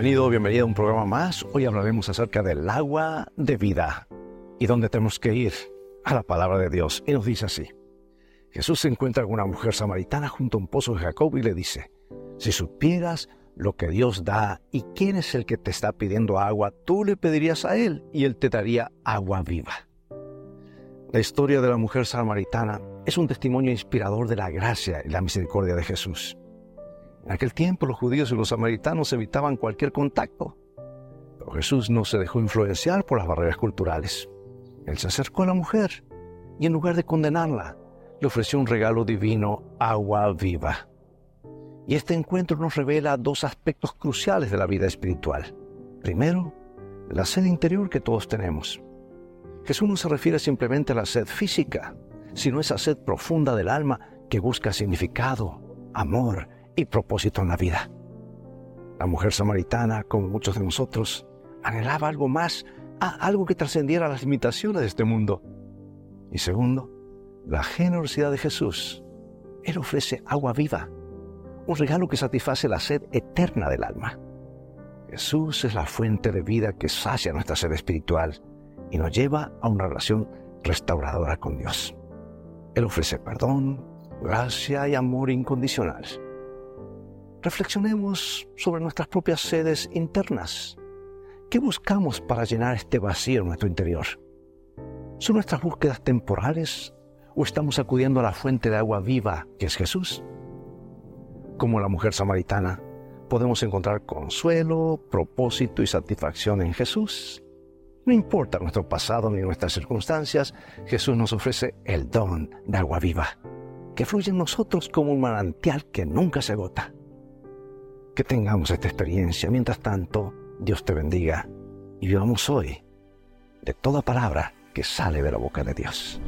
Bienvenido, bienvenida a un programa más. Hoy hablaremos acerca del agua de vida y dónde tenemos que ir a la palabra de Dios. Y nos dice así. Jesús se encuentra con una mujer samaritana junto a un pozo de Jacob y le dice, si supieras lo que Dios da y quién es el que te está pidiendo agua, tú le pedirías a él y él te daría agua viva. La historia de la mujer samaritana es un testimonio inspirador de la gracia y la misericordia de Jesús. En aquel tiempo los judíos y los samaritanos evitaban cualquier contacto, pero Jesús no se dejó influenciar por las barreras culturales. Él se acercó a la mujer y en lugar de condenarla, le ofreció un regalo divino, agua viva. Y este encuentro nos revela dos aspectos cruciales de la vida espiritual. Primero, la sed interior que todos tenemos. Jesús no se refiere simplemente a la sed física, sino a esa sed profunda del alma que busca significado, amor y propósito en la vida. La mujer samaritana, como muchos de nosotros, anhelaba algo más, algo que trascendiera las limitaciones de este mundo. Y segundo, la generosidad de Jesús. Él ofrece agua viva, un regalo que satisface la sed eterna del alma. Jesús es la fuente de vida que sacia nuestra sed espiritual y nos lleva a una relación restauradora con Dios. Él ofrece perdón, gracia y amor incondicional. Reflexionemos sobre nuestras propias sedes internas. ¿Qué buscamos para llenar este vacío en nuestro interior? ¿Son nuestras búsquedas temporales o estamos acudiendo a la fuente de agua viva que es Jesús? Como la mujer samaritana, podemos encontrar consuelo, propósito y satisfacción en Jesús. No importa nuestro pasado ni nuestras circunstancias, Jesús nos ofrece el don de agua viva, que fluye en nosotros como un manantial que nunca se agota que tengamos esta experiencia. Mientras tanto, Dios te bendiga y vivamos hoy de toda palabra que sale de la boca de Dios.